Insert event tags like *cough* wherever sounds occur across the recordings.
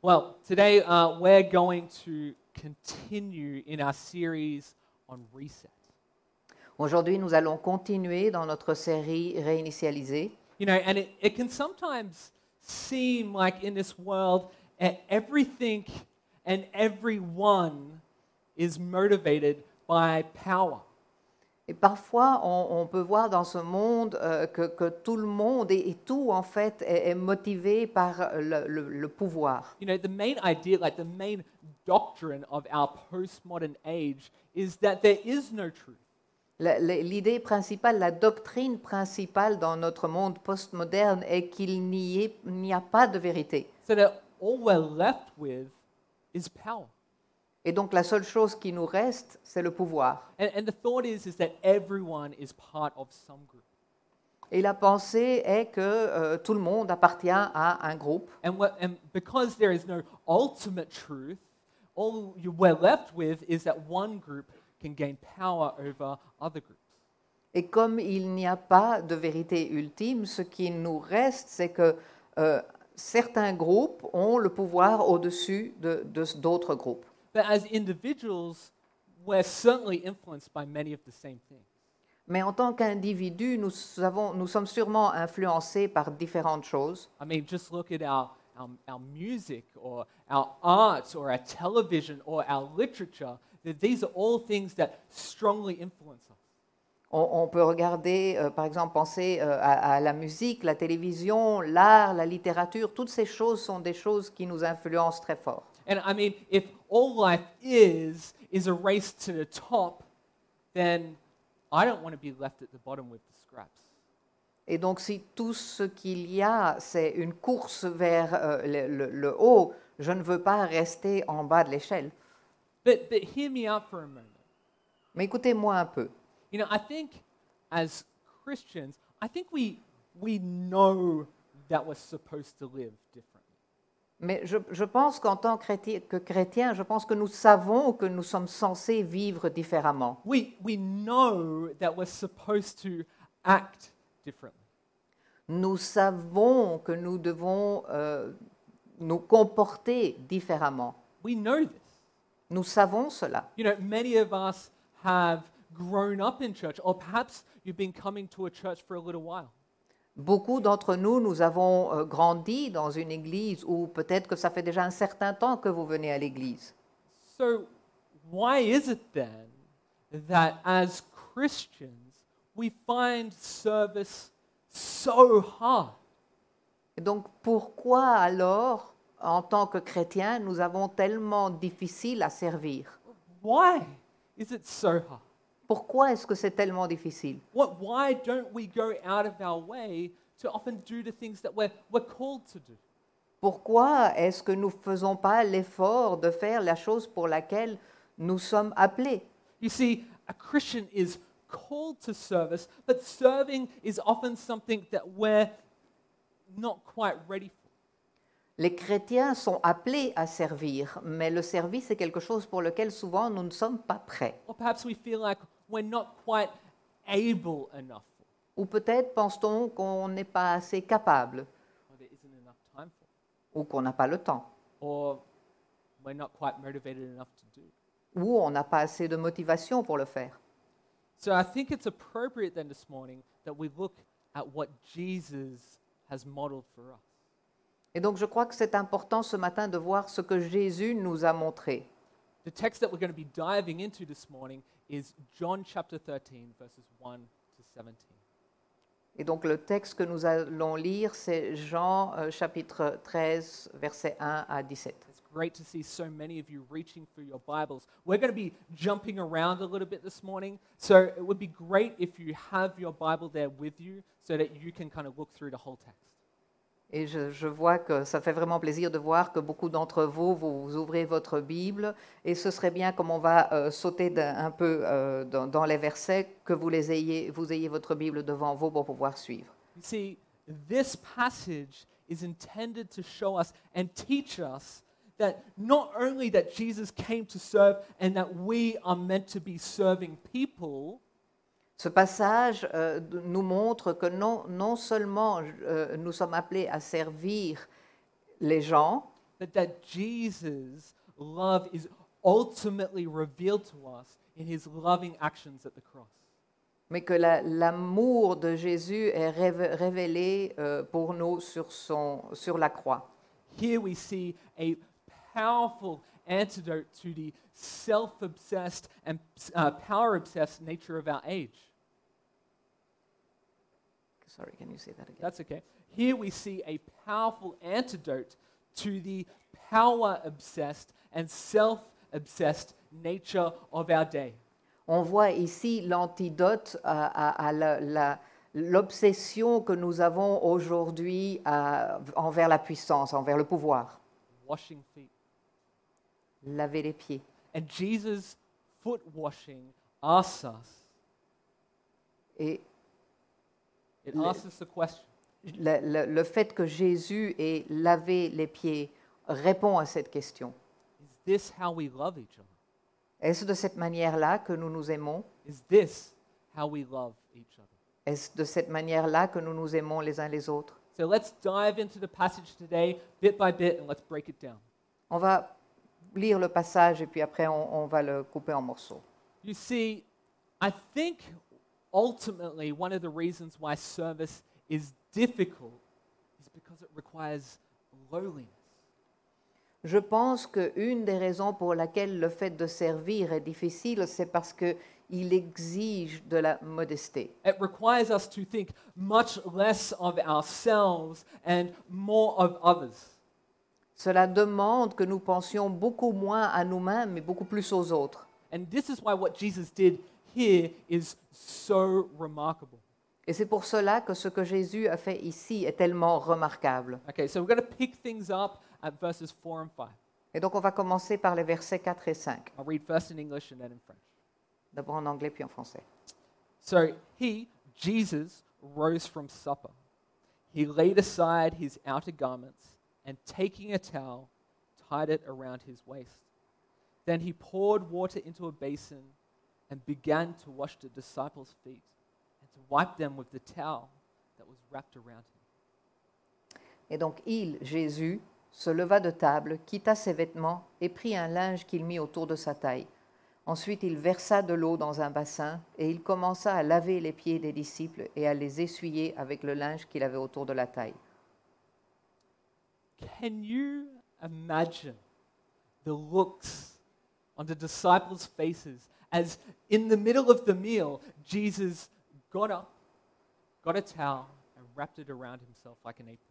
Well, today uh, we're going to continue in our series on reset. Aujourd'hui, nous allons continuer dans notre série réinitialisée. You know, and it, it can sometimes seem like in this world, e- everything and everyone is motivated by power. Et parfois, on, on peut voir dans ce monde euh, que, que tout le monde et, et tout, en fait, est, est motivé par le, le- le pouvoir. You know, the main idea, like the main doctrine of our postmodern age, is that there is no truth. La- la- L'idée principale, la doctrine principale dans notre monde postmoderne est qu'il n'y a pas de vérité. So that all we're left with is power. Et donc, la seule chose qui nous reste, c'est le pouvoir. And, and the thought is, is that everyone is part of some group. Et la pensée est que euh, tout le monde appartient à un groupe. And, what, and because there is no ultimate truth, all you, we're left with is that one group can gain power over other groups. Et comme il n'y a pas de vérité ultime, ce qui nous reste, c'est que euh, certains groupes ont le pouvoir au-dessus de- de- d'autres groupes. But as individuals, we're certainly influenced by many of the same things. Mais en tant qu'individus, nous, avons- nous sommes sûrement influencés par différentes choses. I mean, just look at our, our, our music or our art or our television or our literature. That these are all things that strongly influence us. On, on peut regarder, euh, par exemple, penser euh, à, à la musique, la télévision, l'art, la littérature. Toutes ces choses sont des choses qui nous influencent très fort. And I mean, if all life is is a race to the top, then I don't want to be left at the bottom with the scraps. Et donc, si tout ce qu'il y a, c'est une course vers euh, le, le- le haut, je ne veux pas rester en bas de l'échelle. But but hear me out for a moment. Mais écoutez-moi un peu. You know, I think as Christians, I think we we know that we're supposed to live differently. Mais je, je pense qu'en tant que chrétien, je pense que nous savons que nous sommes censés vivre différemment. We we know that we're supposed to act differently. Nous savons que nous devons euh, nous comporter différemment. We know this. Nous savons cela. You know, many of us have grown up in church, or perhaps you've been coming to a church for a little while. Beaucoup d'entre nous, nous avons euh, grandi dans une église ou peut-être que ça fait déjà un certain temps que vous venez à l'église. So, why is it then that as Christians we find service so hard? Et donc pourquoi alors, en tant que chrétien, nous avons tellement difficile à servir? Why is it so hard? Pourquoi est-ce que c'est tellement difficile? What, why don't we go out of our way to often do the things that we're, we're called to do? Pourquoi est-ce que nous ne faisons pas l'effort de faire la chose pour laquelle nous sommes appelés? You see, a Christian is called to service, but serving is often something that we're not quite ready for. Les chrétiens sont appelés à servir, mais le service est quelque chose pour lequel souvent nous ne sommes pas prêts. Or perhaps we feel like we're not quite able enough for, Ou peut-être pense-t-on qu'on n'est pas assez capable or there isn't enough time for, ou qu'on n'a pas le temps or we're not quite motivated enough to do. ou on n'a pas assez de motivation pour le faire. So I think it's appropriate then this morning that we look at what Jesus has modeled for us. Et donc je crois que c'est important ce matin de voir ce que Jésus nous a montré. The text that we're going to be diving into this morning is John chapter 13, verses 1 to 17. Et donc le texte que nous allons lire, c'est Jean euh, chapitre 13, versets 1 à 17. It's great to see so many of you reaching for your Bibles. We're going to be jumping around a little bit this morning, so it would be great if you have your Bible there with you so that you can kind of look through the whole text. Et je, je vois que ça fait vraiment plaisir de voir que beaucoup d'entre vous, vous, ouvrez votre Bible. Et ce serait bien, comme on va euh, sauter d'un- un peu euh, dans, dans les versets, que vous, les ayez, vous ayez votre Bible devant vous pour pouvoir suivre. You see, this passage is intended to show us and teach us that not only that Jesus came to serve and that we are meant to be serving people, Ce passage euh, nous montre que non, non seulement euh, nous sommes appelés à servir les gens, that, that Jesus' love is ultimately revealed to us in his loving actions at the cross. mais que la- l'amour de Jésus est révé- révélé euh, pour nous sur, son, sur la croix. Here we see a powerful antidote to the self obsessed and uh, power obsessed nature of our age. Sorry, can you say that again? That's okay. Here we see a powerful antidote to the power obsessed and self obsessed nature of our day. On voit ici l'antidote à, à- à la- la- l'obsession que nous avons aujourd'hui à- envers la puissance, envers le pouvoir. Washing feet. Laver les pieds. And Jesus' foot washing asks us, Et it Le- asks us the question le, le- le fait que Jésus ait lavé les pieds répond à cette question. Is this how we love each other? Est-ce de cette manière-là que nous nous aimons? Is this how we love each other? Est-ce de cette manière-là que nous nous aimons les uns les autres? So let's dive into the passage today, bit by bit, and let's break it down. On va lire le passage et puis après on, on va le couper en morceaux. You see, I think ultimately one of the reasons why service is difficult is because it requires lowliness. Je pense qu'une des raisons pour laquelle le fait de servir est difficile, c'est parce qu'il exige de la modestie. It requires us to think much less of ourselves and more of others. Cela demande que nous pensions beaucoup moins à nous-mêmes, mais beaucoup plus aux autres. And this is why what Jesus did here is so remarkable. Et c'est pour cela que ce que Jésus a fait ici est tellement remarquable. Okay, so we're going to pick things up at verses 4 and 5. Et donc on va commencer par les versets 4 et 5, I'll read first in English and then in French. d'abord en anglais puis en français. So he, Jesus, rose from supper. He laid aside his outer garments and taking a towel, tied it around his waist. Then he poured water into a basin and began to wash the disciples' feet and to wipe them with the towel that was wrapped around him. Et donc il, Jésus, se leva de table, quitta ses vêtements et prit un linge qu'il mit autour de sa taille. Ensuite il versa de l'eau dans un bassin et il commença à laver les pieds des disciples et à les essuyer avec le linge qu'il avait autour de la taille. Can you imagine the looks on the disciples' faces as in the middle of the meal, Jesus got up, got a towel, and wrapped it around himself like an apron?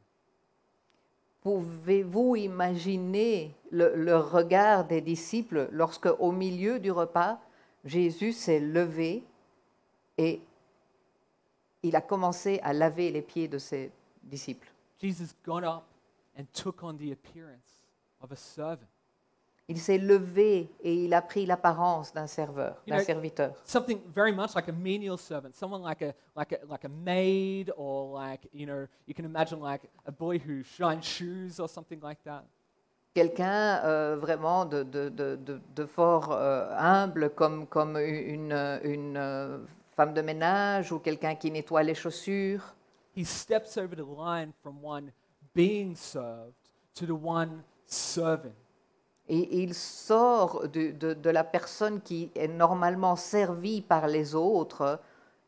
Pouvez-vous imaginer le, le regard des disciples lorsque, au milieu du repas, Jésus s'est levé et il a commencé à laver les pieds de ses disciples? Jesus got up and took on the appearance of a servant. Il s'est levé et il a pris l'apparence d'un serveur, d'un serviteur. Something very much like a menial servant, someone like a, like, a, like a maid, or like, you know, you can imagine like a boy who shines shoes or something like that. Quelqu'un euh, vraiment de, de- de- de- de fort euh, humble comme, comme une, une, euh, femme de ménage ou quelqu'un qui nettoie les chaussures. he steps over the line from one being served to the one serving. Et il sort de, de- de la personne qui est normalement servie par les autres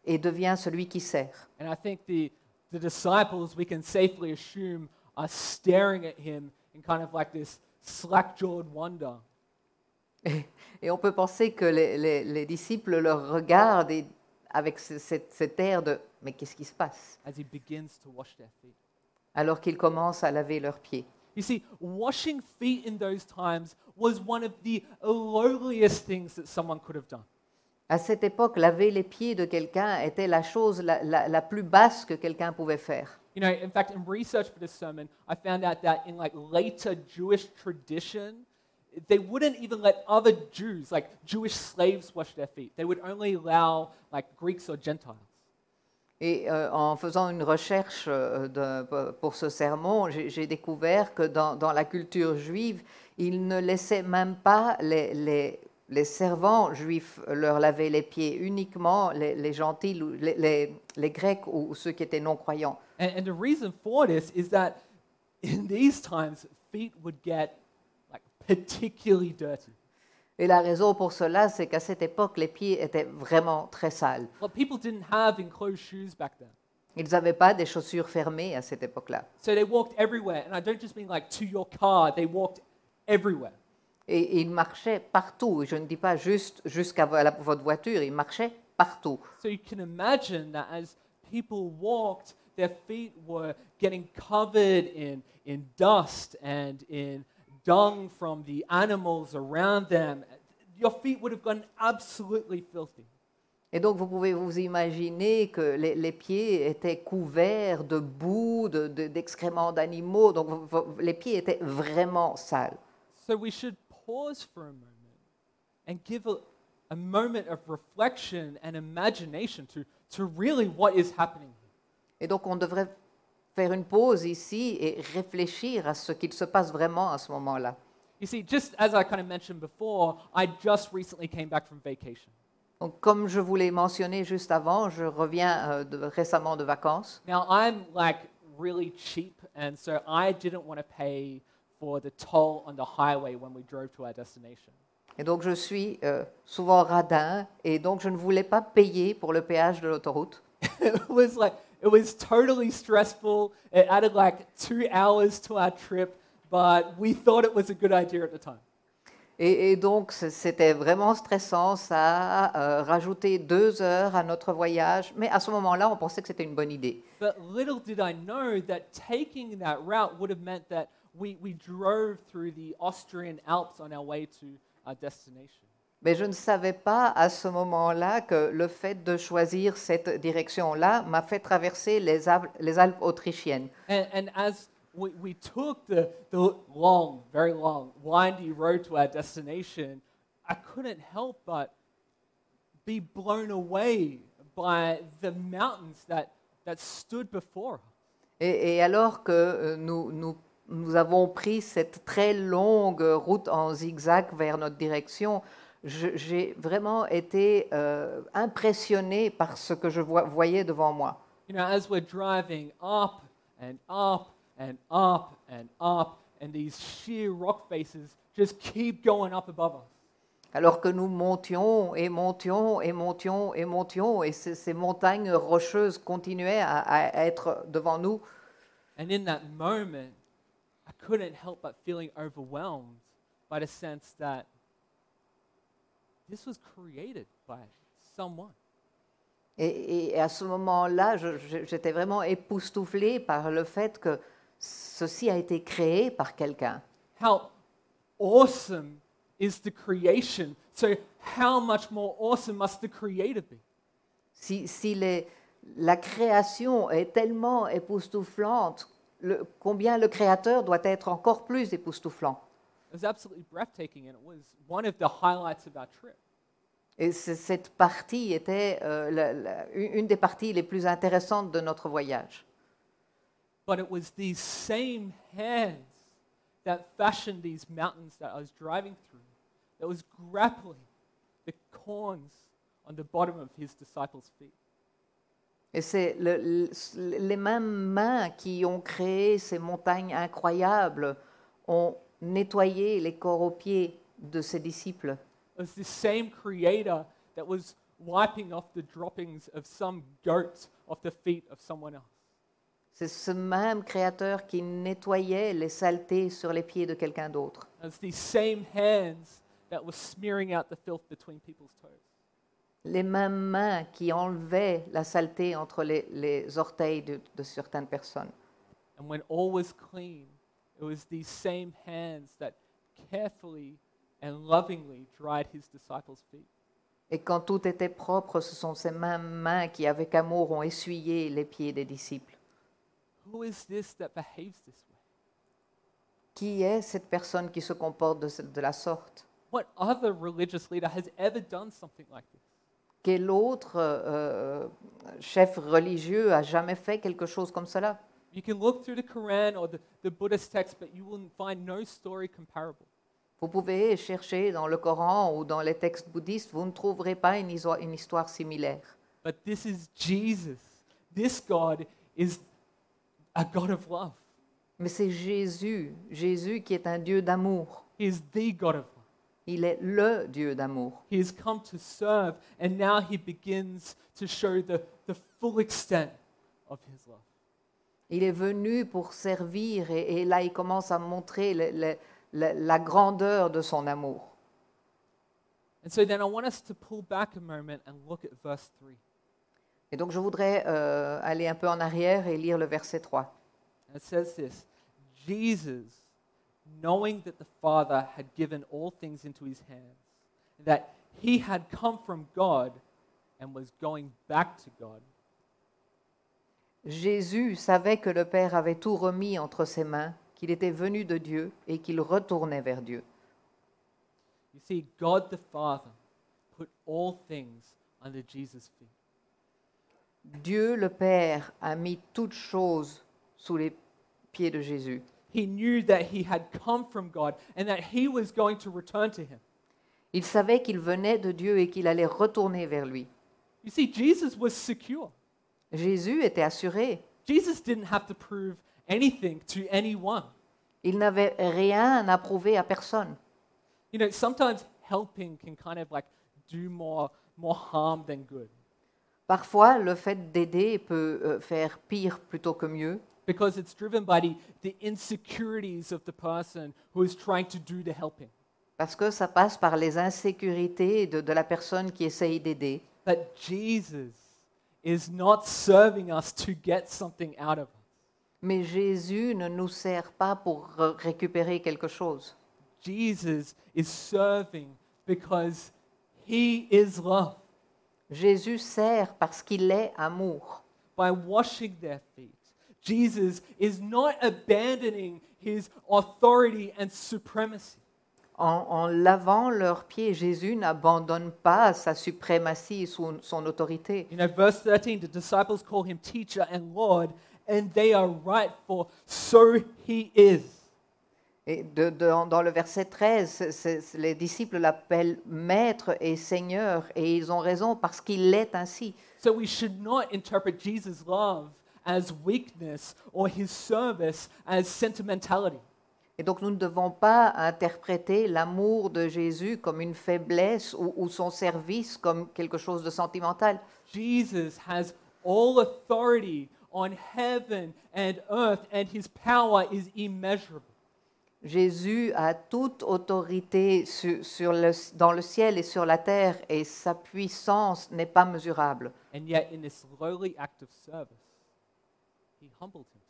et devient celui qui sert. And I think the, the disciples, we can safely assume, are staring at him in kind of like this slack jawed wonder. Et, et on peut penser que les, les- les disciples le regardent et- avec ce- cet, cet air de ⁇ mais qu'est-ce qui se passe ?⁇ as he begins to wash their feet. alors qu'ils commencent à laver leurs pieds. You see, washing feet in those times was one of the lowliest things that someone could have done. À cette époque, laver les pieds de quelqu'un était la chose la, la- la plus basse que quelqu'un pouvait faire. You know, in fact, in research for this sermon, I found out that in like later Jewish tradition, they wouldn't even let other Jews, like Jewish slaves, wash their feet. They would only allow like Greeks or Gentiles. Et euh, en faisant une recherche euh, pour ce sermon, j'ai découvert que dans, la culture juive, ils ne laissaient même pas les, servants juifs leur laver les pieds, uniquement les, gentils, les, Grecs ou ceux qui étaient non-croyants. And, and the reason for this is that in these times, feet would get like particularly dirty. Et la raison pour cela, c'est qu'à cette époque, les pieds étaient vraiment très sales. Well, people didn't have enclosed shoes back then. Ils n'avaient pas des chaussures fermées à cette époque-là. So they walked everywhere. And I don't just mean like to your car, they walked everywhere. Et ils marchaient partout. Je ne dis pas juste jusqu'à votre voiture, ils marchaient partout. So you can imagine that as people walked, their feet were getting covered in, in dust and in dung from the animals around them. Your feet would have gone absolutely filthy. Et donc, vous pouvez vous imaginer que les, les pieds étaient couverts de boue, de- de- d'excréments d'animaux. Donc, vo- vo- les pieds étaient vraiment sales. So we should pause for a moment and give a, a moment of reflection and imagination to, to really what is happening here. Et donc, on devrait faire une pause ici et réfléchir à ce qu'il se passe vraiment à ce moment-là. You see, just as I kind of mentioned before, I just recently came back from vacation. Donc, comme je vous l'ai mentionné juste avant, je reviens euh, de- récemment de vacances. Now, I'm like really cheap, and so I didn't want to pay for the toll on the highway when we drove to our destination. Et donc, je suis euh, souvent radin et donc je ne voulais pas payer pour le péage de l'autoroute. *laughs* it was like, it was totally stressful. It added like two hours to our trip, but we thought it was a good idea at the time. Et, et donc, c'était vraiment stressant. Ça a euh, rajouté deux heures à notre voyage. Mais à ce moment-là, on pensait que c'était une bonne idée. But little did I know that taking that route would have meant that we, we drove through the Austrian Alps on our way to our destination. Mais je ne savais pas à ce moment-là que le fait de choisir cette direction-là m'a fait traverser les, Alpes- les Alpes autrichiennes. And, and as we, we took the, the long, very long, windy road to our destination, I couldn't help but be blown away by the mountains that, that stood before us. Et, et alors que euh, nous, nous, nous avons pris cette très longue route en zigzag vers notre direction, j'ai vraiment été euh, impressionné par ce que je voyais devant moi. You know, as we're driving up and up and up and up, and these sheer rock faces just keep going up above us. Alors que nous montions et montions et montions et montions, et ces, ces montagnes rocheuses continuaient à, à être devant nous. And in that moment, I couldn't help but feeling overwhelmed by the sense that this was created by someone. Et, et à ce moment-là, j'étais vraiment époustouflée par le fait que ceci a été créé par quelqu'un. How awesome is the creation? So, how much more awesome must the creator be? Si, si les- la création est tellement époustouflante, le- combien le créateur doit être encore plus époustouflant? It was absolutely breathtaking, and it was one of the highlights of our trip. Et cette partie était euh, la- la- une une des parties les plus intéressantes de notre voyage. But it was these same hands that fashioned these mountains that I was driving through, that was grappling the corns on the bottom of his disciples' feet. Et c'est le- le- les mêmes mains qui ont créé ces montagnes incroyables, ont nettoyé les corps aux pieds de ses disciples. It was the same creator that was wiping off the droppings of some goat off the feet of someone else. C'est ce même créateur qui nettoyait les saletés sur les pieds de quelqu'un d'autre. It was these same hands that were smearing out the filth between people's toes. Les mêmes mains qui enlevaient la saleté entre les, les orteils de, de certaines personnes. And when all was clean, it was these same hands that carefully and lovingly dried his disciples' feet. Et quand tout était propre, ce sont ces mêmes mains qui, avec amour, ont essuyé les pieds des disciples. Who is this that behaves this way? Qui est cette personne qui se comporte de, ce- de la sorte? What other religious leader has ever done something like this? Quel autre euh, chef religieux a jamais fait quelque chose comme cela? You can look through the Quran or the, the Buddhist text, but you will find no story comparable. Vous pouvez chercher dans le Coran ou dans les textes bouddhistes, vous ne trouverez pas une histoire, une histoire similaire. But this is Jesus. This God is a God of love. Mais c'est Jésus, Jésus qui est un Dieu d'amour. He is the God of love. Il est le Dieu d'amour. He has come to serve, and now he begins to show the, the full extent of his love. Il est venu pour servir et, et là il commence à montrer le- le- la grandeur de son amour. And so then I want us to pull back a moment and look at verse 3. Et donc je voudrais euh, aller un peu en arrière et lire le verset 3. And it says this Jesus, knowing that the Father had given all things into his hands, and that he had come from God and was going back to God, Jésus savait que le Père avait tout remis entre ses mains, qu'il était venu de Dieu et qu'il retournait vers Dieu. you see, God the Father put all things under Jesus' feet. Dieu le Père a mis toutes choses sous les pieds de Jésus. He knew that he had come from God and that he was going to return to him. Il savait qu'il venait de Dieu et qu'il allait retourner vers lui. You see, Jesus was secure. Jésus était assuré. Jesus didn't have to prove anything to anyone. Il n'avait rien à prouver à personne. You know, sometimes helping can kind of like do more, more harm than good Parfois, le fait d'aider peut euh, faire pire plutôt que mieux, because it's driven by the, the insecurities of the person who is trying to do the helping. parce que ça passe par les insécurités de, de la personne qui essaye d'aider. But Jesus is not serving us to get something out of us. Mais Jésus ne nous sert pas pour re- récupérer quelque chose. Jesus is serving because he is love. Jésus sert parce qu'il est amour. By washing their feet, Jesus is not abandoning his authority and supremacy. En, en lavant leurs pieds, Jésus n'abandonne pas sa suprématie son, son autorité. You know, verse 13, the disciples call him teacher and Lord, and they are right, for so he is. Et de- de- dans le verset 13, c'est- c'est- les disciples l'appellent maître et seigneur, et ils ont raison parce qu'il est ainsi. So we should not interpret Jesus' love as weakness or his service as sentimentality. Et donc nous ne devons pas interpréter l'amour de Jésus comme une faiblesse ou, ou son service comme quelque chose de sentimental. Jesus has all authority on heaven and earth, and his power is immeasurable. Jésus a toute autorité sur, sur le- dans le ciel et sur la terre, et sa puissance n'est pas mesurable. And yet, in this lowly act of service, he humbled himself.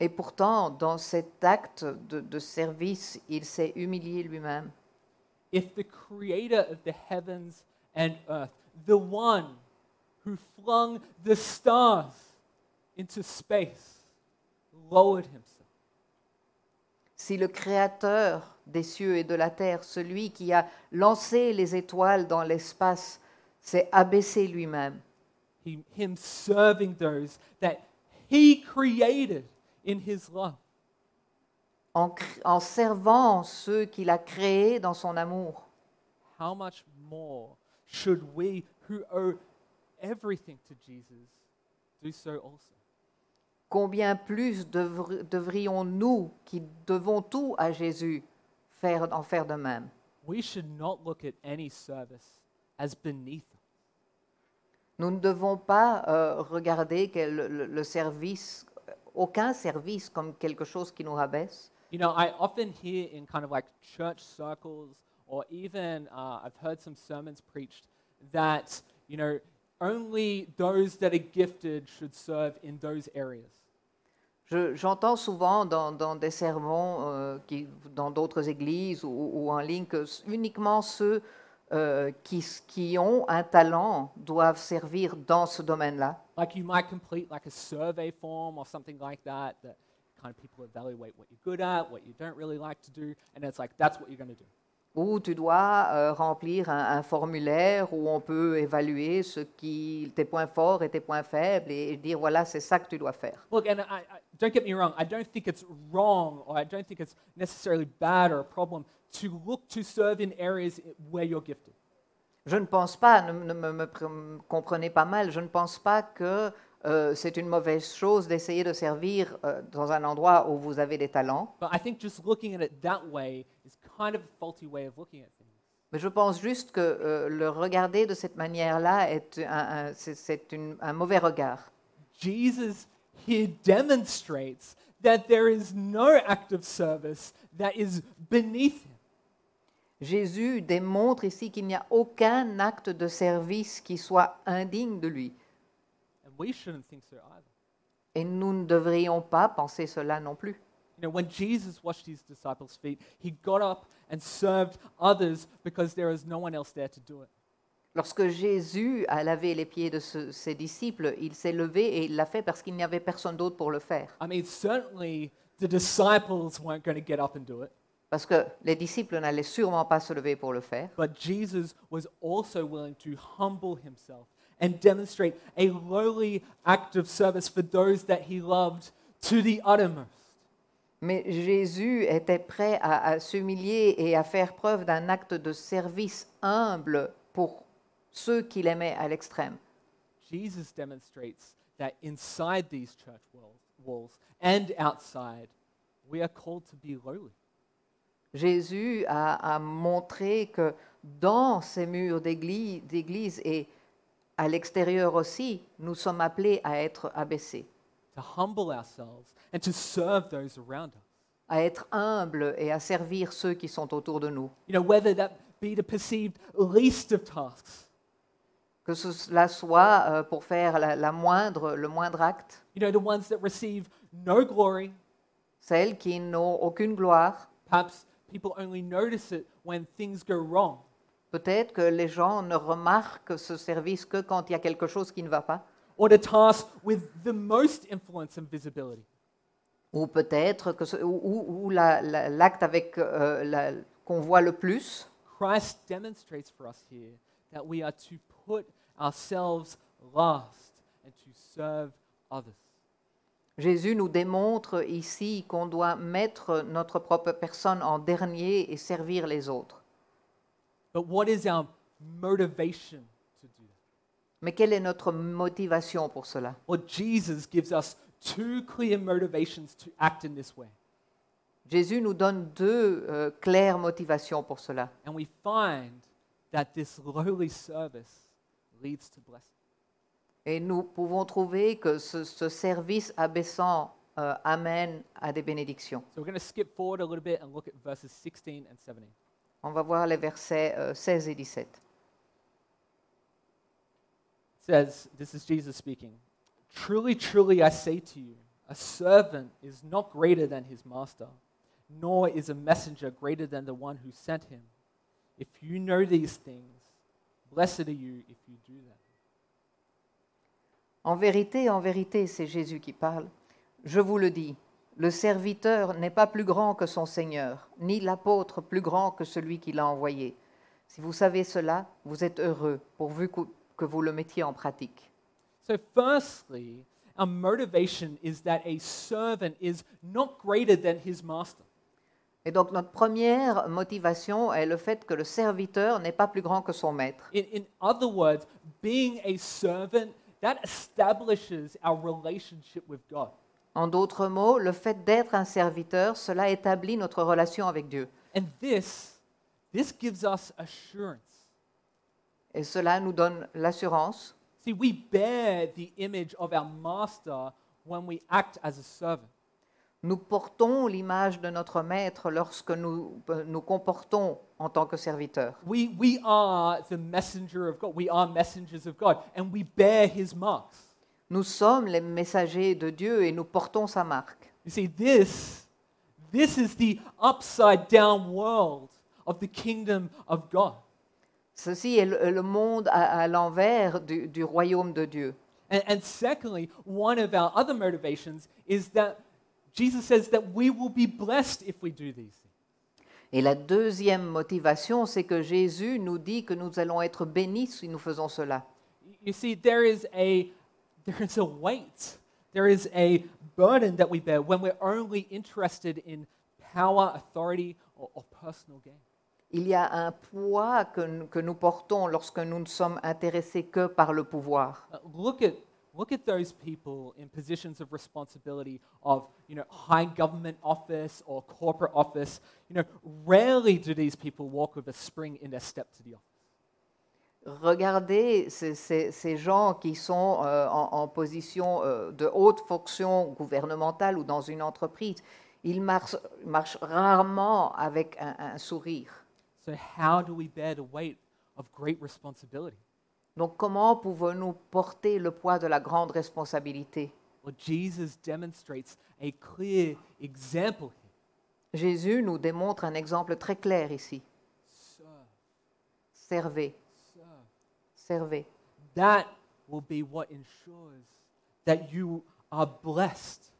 Et pourtant, dans cet acte de, de service, il s'est humilié lui-même. If the creator of the heavens and earth, the one who flung the stars into space, lowered himself, Si le Créateur des cieux et de la terre, celui qui a lancé les étoiles dans l'espace, s'est abaissé lui-même, him serving those that he created in his love, en, en servant ceux qu'il a créés dans son amour, how much more should we who owe everything to Jesus do so also? combien plus devr- devrions-nous, qui devons tout à Jésus, faire, en faire de même? We should not look at any service as beneath us. Nous ne devons pas euh, regarder que le, le- le service, aucun service comme quelque chose qui nous rabaisse. You know, I often hear in kind of like church circles, or even uh, I've heard some sermons preached that, you know, only those that are gifted should serve in those areas. Je- J'entends souvent dans, dans des sermons, euh, qui, dans d'autres églises ou, ou en ligne, que s- uniquement ceux euh, qui, s- qui ont un talent doivent servir dans ce domaine-là. Like you might complete like a survey form or something like that, that kind of people evaluate what you're good at, what you don't really like to do, and it's like that's what you're going to do. Ou tu dois euh, remplir un, un formulaire où on peut évaluer ce qui, tes points forts et tes points faibles et, et dire voilà, c'est ça que tu dois faire. Look, and I, I, don't get me wrong, I don't think it's wrong or I don't think it's necessarily bad or a problem to look to serve in areas where you're gifted. Je ne pense pas, ne, ne me, me pr- me comprenez pas mal, je ne pense pas que euh, c'est une mauvaise chose d'essayer de servir euh, dans un endroit où vous avez des talents. But I think just looking at it that way is kind of a faulty way of looking at things. Mais je pense juste que euh, le regarder de cette manière-là est un, un- c'est- un mauvais regard. Jesus here demonstrates that there is no act of service that is beneath him. Jésus démontre ici qu'il n'y a aucun acte de service qui soit indigne de lui. And we shouldn't think so either. Et nous ne devrions pas penser cela non plus. You know, when Jesus washed his disciples' feet, he got up and served others because there was no one else there to do it. Lorsque Jésus a lavé les pieds de ce- ses disciples, il s'est levé et il l'a fait parce qu'il n'y avait personne d'autre pour le faire. I mean, certainly the disciples weren't going to get up and do it, Parce que les disciples n'allaient sûrement pas se lever pour le faire. but Jesus was also willing to humble himself and demonstrate a lowly act of service for those that he loved to the uttermost. Mais Jésus était prêt à, à s'humilier et à faire preuve d'un acte de service humble pour ceux qu'il aimait à l'extrême. Jesus demonstrates that inside these church walls, walls and outside, we are called to be lowly. Jésus a, a montré que dans ces murs d'église et à l'extérieur aussi, nous sommes appelés à être abaissés, to humble ourselves and to serve those around us. à être humbles et à servir ceux qui sont autour de nous. You know, whether that be the perceived least of tasks, Que cela soit euh, pour faire la, la moindre, le moindre acte, you know, the ones that receive no glory, celles qui n'ont aucune gloire. perhaps people only notice it when things go wrong. Peut-être que les gens ne remarquent ce service que quand il y a quelque chose qui ne va pas. Or the task with the most influence and visibility. Ou peut-être que ce- ou, ou- ou la- la- l'acte avec euh, la- qu'on voit le plus. Christ demonstrates for us here that we are to put ourselves last and to serve others. Jésus nous démontre ici qu'on doit mettre notre propre personne en dernier et servir les autres. But what is our motivation to do that? Mais quelle est notre motivation pour cela? Well, Jesus gives us two clear motivations to act in this way. Jésus nous donne deux euh, claires motivations pour cela. And we find that this lowly service leads to blessing. Et nous pouvons trouver que ce, ce service abaissant euh, amène à des bénédictions. So we're going to skip forward a little bit and look at verses 16 and 17. On va voir les versets euh, 16 et 17. It says, This is Jesus speaking. Truly, truly, I say to you, a servant is not greater than his master, nor is a messenger greater than the one who sent him. If you know these things, blessed are you if you do them. En vérité, en vérité, c'est Jésus qui parle. Je vous le dis, le serviteur n'est pas plus grand que son Seigneur, ni l'apôtre plus grand que celui qui l'a envoyé. Si vous savez cela, vous êtes heureux, pourvu que vous le mettiez en pratique. So, firstly, our motivation is that a servant is not greater than his master. Et donc notre première motivation est le fait que le serviteur n'est pas plus grand que son maître. In, in other words, being a servant, that establishes our relationship with God. En d'autres mots, le fait d'être un serviteur, cela établit notre relation avec Dieu. And this, this gives us assurance. Et cela nous donne l'assurance. See, we bear the image of our master when we act as a servant. Nous portons l'image de notre maître lorsque nous euh, nous comportons en tant que serviteurs. We, we are the messenger of God. We are messengers of God, and we bear his marks. Nous sommes les messagers de Dieu et nous portons sa marque. You see, this, this is the upside down world of the kingdom of God. Ceci est le, le monde à, à l'envers du, du royaume de Dieu. And, and secondly, one of our other motivations is that Jesus says that we will be blessed if we do these things. Et la deuxième motivation, c'est que Jésus nous dit que nous allons être bénis si nous faisons cela. You see, there is a there is a weight, there is a burden that we bear when we're only interested in power, authority, or, or personal gain. Il y a un poids que, nous- que nous portons lorsque nous ne sommes intéressés que par le pouvoir. Uh, look at look at those people in positions of responsibility of, you know, high government office or corporate office. You know, rarely do these people walk with a spring in their step to the office. Regardez ces, ces- ces gens qui sont euh, en, en position euh, de haute fonction gouvernementale ou dans une entreprise. Ils marchent, marchent rarement avec un, un sourire. So how do we bear the weight of great responsibility? Donc comment pouvons-nous porter le poids de la grande responsabilité? Well, Jesus demonstrates a clear example here. Jésus nous démontre un exemple très clair ici. Serve, Servez, serve. servez. That will be what ensures that you are blessed,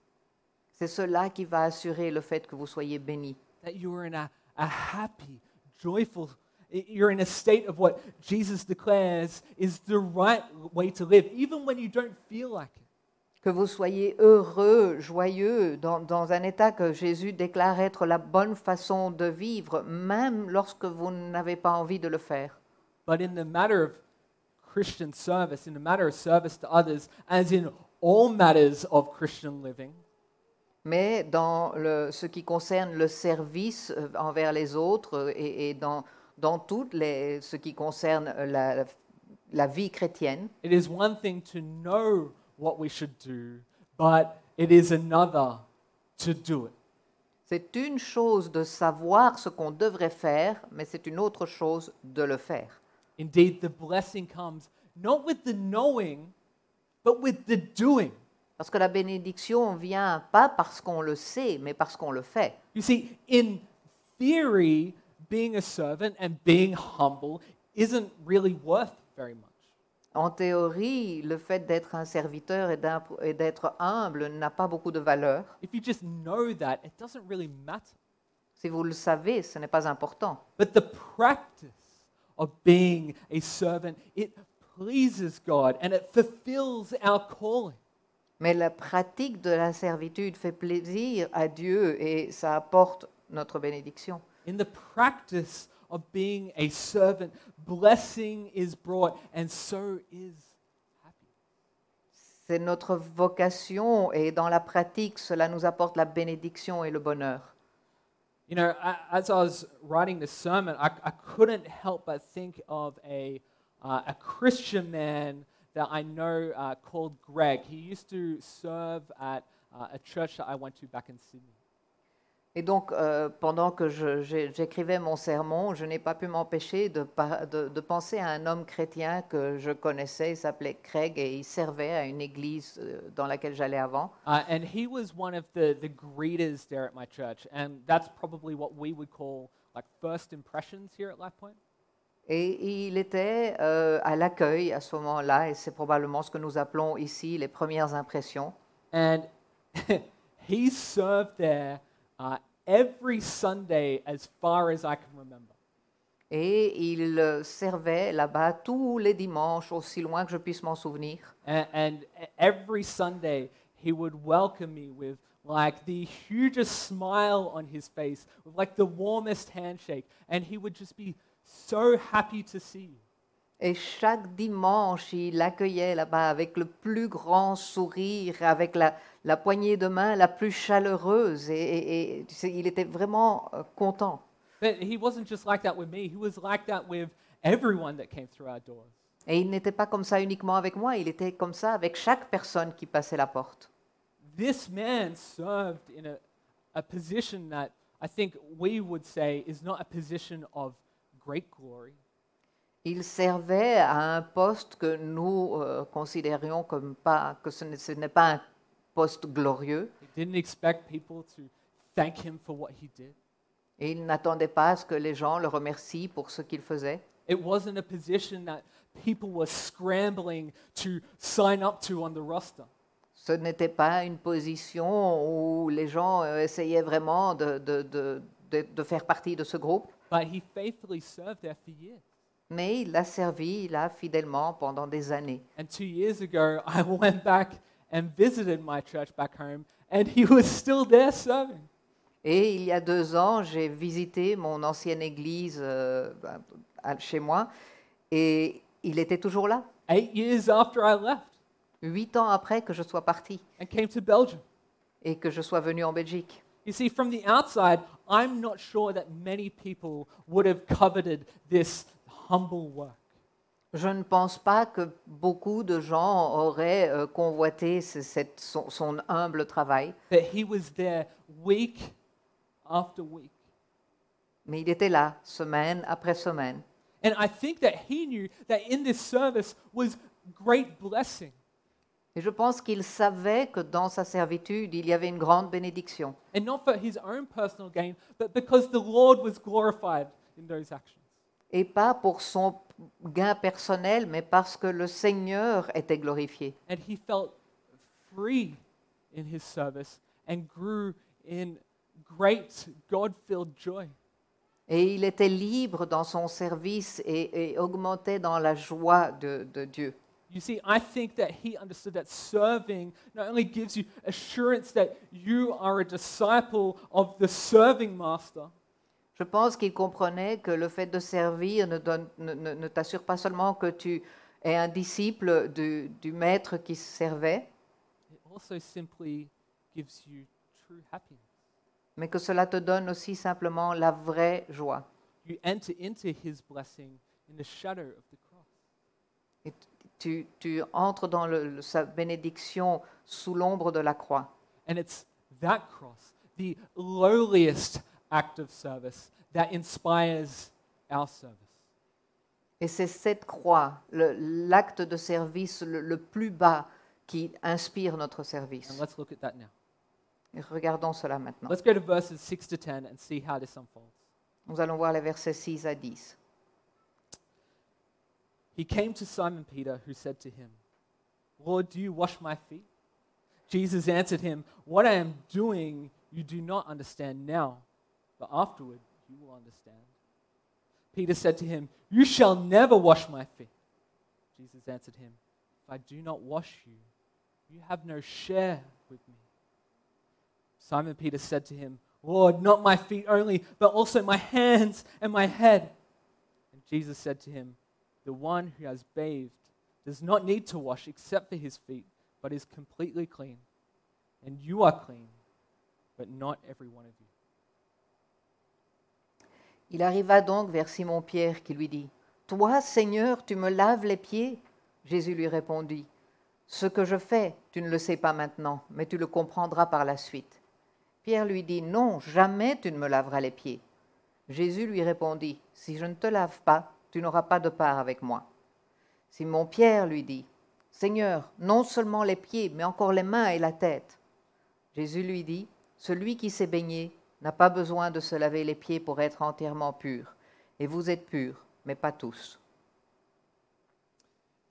C'est cela qui va assurer le fait que vous soyez bénis, that you are in a, a happy, joyful, you're in a state of what Jesus declares is the right way to live, even when you don't feel like it. que vous soyez heureux, joyeux, dans, dans un état que Jésus déclare être la bonne façon de vivre, même lorsque vous n'avez pas envie de le faire. But in the matter of Christian service, in the matter of service to others, as in all matters of Christian living, Mais dans le- ce qui concerne le service euh, envers les autres euh, et, et dans, dans tout les, ce qui concerne euh, la, la vie chrétienne, it is one thing to know what we should do, but it is another to do it. c'est une chose de savoir ce qu'on devrait faire, mais c'est une autre chose de le faire. Indeed, the blessing comes not with the knowing, but with the doing. Parce que la bénédiction vient pas parce qu'on le sait, mais parce qu'on le fait. You see, in theory, being a servant and being humble isn't really worth very much. En théorie, le fait d'être un serviteur et d'être humble n'a pas beaucoup de valeur. If you just know that, it doesn't really matter. Si vous le savez, ce n'est pas important. But the practice of being a servant, it pleases God and it fulfills our calling. Mais la pratique de la servitude fait plaisir à Dieu et ça apporte notre bénédiction. In the practice of being a servant, blessing is brought, and so is happy. C'est notre vocation et dans la pratique, cela nous apporte la bénédiction et le bonheur. You know, as I was writing this sermon, I, I couldn't help but think of a, uh, a Christian man that I know uh, called Greg. He used to serve at uh, a church that I went to back in Sydney. Et donc, euh, pendant que j'écrivais mon sermon, je n'ai pas pu m'empêcher de, par- de- de penser à un homme chrétien que je connaissais. Il s'appelait Craig et il servait à une église euh, dans laquelle j'allais avant. Uh, and he was one of the, the greeters there at my church. And that's probably what we would call like first impressions here at Life Point. Et il était euh, à l'accueil à ce moment-là, et c'est probablement ce que nous appelons ici les premières impressions. And *laughs* he served there uh, every Sunday as far as I can remember. Et il servait là-bas tous les dimanches, aussi loin que je puisse m'en souvenir. And, and every Sunday, he would welcome me with like the hugest smile on his face, with like the warmest handshake. And he would just be so happy to see you. Et chaque dimanche, il accueillait là-bas avec le plus grand sourire, avec la, la poignée de main la plus chaleureuse. Et, et- et, tu sais, il était vraiment euh, content. But he wasn't just like that with me, he was like that with everyone that came through our doors. Et il n'était pas comme ça uniquement avec moi, il était comme ça avec chaque personne qui passait la porte. This man served in a, a position that I think we would say is not a position of great glory. Il servait à un poste que nous euh, considérions comme pas, que ce n'est pas un poste glorieux. Et il n'attendait pas à ce que les gens le remercient pour ce qu'il faisait. It wasn't a position that people were scrambling to sign up to on the roster. Ce n'était pas une position où les gens euh, essayaient vraiment de, de- de- de- de faire partie de ce groupe, But he faithfully served there for years. Mais il a servi là fidèlement pendant des années. And two years ago, *laughs* I went back and visited my church back home, and he was still there serving. Et il y a deux ans, j'ai visité mon ancienne église euh, ben, à- chez moi et il était toujours là. Eight years after I left. huit ans après que je sois parti and came to Belgium. et que je sois venu en Belgique. You see, from the outside, I'm not sure that many people would have coveted this humble work. Je ne pense pas que beaucoup de gens auraient euh, convoité ce- cette- son, son humble travail, That he was there week after week. mais il était là, semaine après semaine. And I think that he knew that in this service was great blessing. Et je pense qu'il savait que dans sa servitude, il y avait une grande bénédiction. And not for his own personal gain, but because the Lord was glorified in those actions. Et pas pour son gain personnel, mais parce que le Seigneur était glorifié. And he felt free in his service and grew in great God filled joy. Et il était libre dans son service et, et augmentait dans la joie de, de Dieu. You see, I think that he understood that serving not only gives you assurance that you are a disciple of the serving master, Je pense qu'il comprenait que le fait de servir ne, donne- ne- ne- ne t'assure pas seulement que tu es un disciple du, du maître qui servait, it also simply gives you true happiness. mais que cela te donne aussi simplement la vraie joie. You enter into his blessing in the shadow of the cross. Et tu, tu entres dans le- sa bénédiction sous l'ombre de la croix. And it's that cross, the lowliest act of service, that inspires our service. Et c'est cette croix, l'acte de service le, le plus bas, qui inspire notre And service. let's look at that now. Et regardons cela maintenant. Let's go to verses 6 to 10 and see how this unfolds. Nous allons voir les versets 6 à 10. He came to Simon Peter, who said to him, Lord, do you wash my feet? Jesus answered him, What I am doing you do not understand now, but afterward you will understand. Peter said to him, You shall never wash my feet. Jesus answered him, If I do not wash you, you have no share with me. Simon Peter said to him, Lord, not my feet only, but also my hands and my head. And Jesus said to him, The one who has bathed does not need to wash except for his feet, but is completely clean. And you are clean, but not every one of you. Il arriva donc vers Simon-Pierre qui lui dit, Toi, Seigneur, tu me laves les pieds? Jésus lui répondit, Ce que je fais, tu ne le sais pas maintenant, mais tu le comprendras par la suite. Pierre lui dit, Non, jamais tu ne me laveras les pieds. Jésus lui répondit, Si je ne te lave pas, tu n'auras pas de part avec moi. Simon-Pierre lui dit, Seigneur, non seulement les pieds, mais encore les mains et la tête. Jésus lui dit, Celui qui s'est baigné n'a pas besoin de se laver les pieds pour être entièrement pur. Et vous êtes purs, mais pas tous.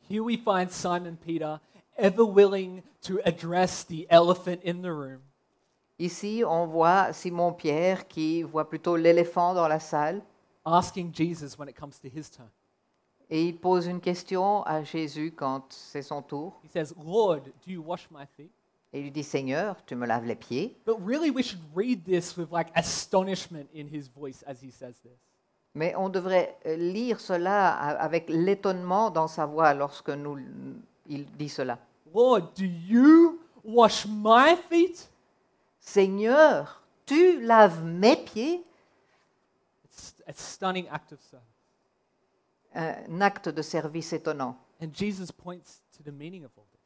Here we find Simon Peter ever willing to address the elephant in the room. Ici, on voit Simon-Pierre qui voit plutôt l'éléphant dans la salle asking Jesus when it comes to his turn. et il pose une question à Jésus quand c'est son tour. He says, Lord, do you wash my feet? Et il lui dit, Seigneur, tu me laves les pieds. But really, we should read this with like astonishment in his voice as he says this. Mais on devrait euh, lire cela avec l'étonnement dans sa voix lorsque nous, il dit cela. Lord, do you wash my feet? Seigneur, tu laves mes pieds? It's a stunning act of service. Un acte de service étonnant. And Jesus points to the meaning of all this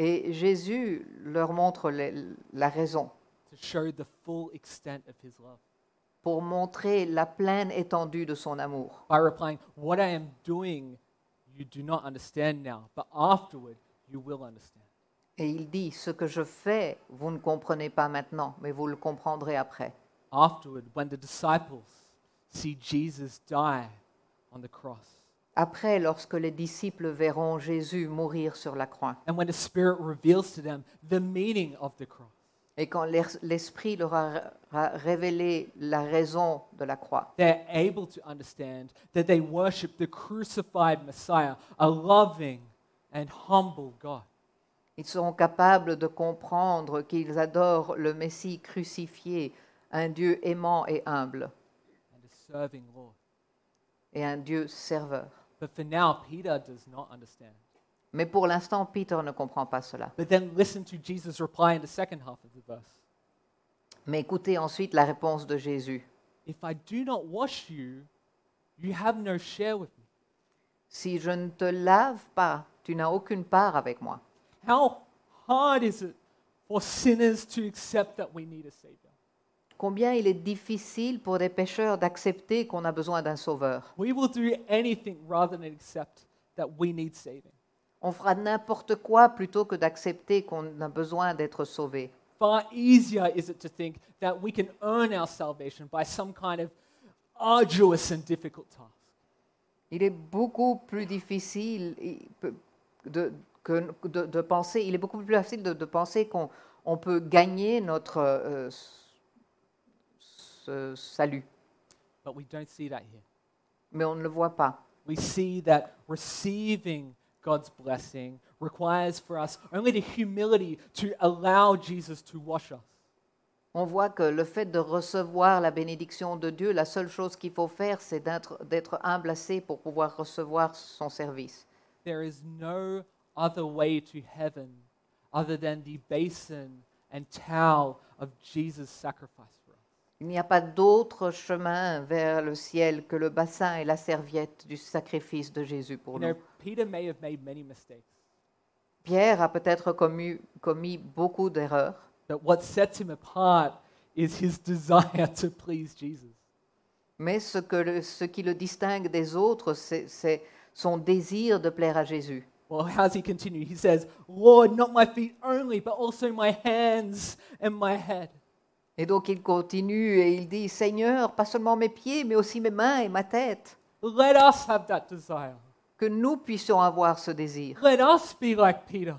Et Jésus leur montre les- la raison to show the full extent of his love pour montrer la pleine étendue de son amour. by replying, What I am doing, you do not understand now, but afterward you will understand. Et il dit, ce que je fais, vous ne comprenez pas maintenant, mais vous le comprendrez après. Afterward, when the disciples see Jesus die on the cross, Après, lorsque les disciples verront Jésus mourir sur la croix, and when the Spirit reveals to them the meaning of the cross, et quand l'Es- l'Esprit leur a a révélé la raison de la croix, they're able to understand that they worship the crucified Messiah, a loving and humble God. ils seront capables de comprendre qu'ils adorent le Messie crucifié, un Dieu aimant et humble, and a serving Lord. et un Dieu serveur. But for now, Peter does not understand. Mais pour l'instant, Peter ne comprend pas cela. But then listen to Jesus' reply in the second half of the verse. Mais écoutez ensuite la réponse de Jésus. If I do not wash you, you have no share with me. Si je ne te lave pas, tu n'as aucune part avec moi. How hard is it for sinners to accept that we need a Savior? Combien il est difficile pour des pécheurs d'accepter qu'on a besoin d'un sauveur. We will do anything rather than accept that we need saving. On fera n'importe quoi plutôt que d'accepter qu'on a besoin d'être sauvé. Far easier is it to think that we can earn our salvation by some kind of arduous and difficult task. Il est beaucoup plus difficile de, que- de- de penser, il est beaucoup plus facile de, de penser qu'on on peut gagner notre euh, ce salut. But we don't see that here. Mais on ne le voit pas. We see that receiving God's blessing requires for us only the humility to allow Jesus to wash us. On voit que le fait de recevoir la bénédiction de Dieu, la seule chose qu'il faut faire, c'est d'être humble assez pour pouvoir recevoir son service. There is no other way to heaven other than the basin and towel of Jesus' sacrifice. Il n'y a pas d'autre chemin vers le ciel que le bassin et la serviette du sacrifice de Jésus pour nous. Pierre a peut-être commis, commis beaucoup d'erreurs, but what sets him apart is his *laughs* desire to please Jesus. mais ce, que le- ce qui le distingue des autres, c'est c'est son désir de plaire à Jésus. Well, how's he continue? He says, Lord, not my feet only, but also my hands and my head. Et donc il continue et il dit, Seigneur, pas seulement mes pieds, mais aussi mes mains et ma tête, Let us have that desire. que nous puissions avoir ce désir, Let us be like Peter.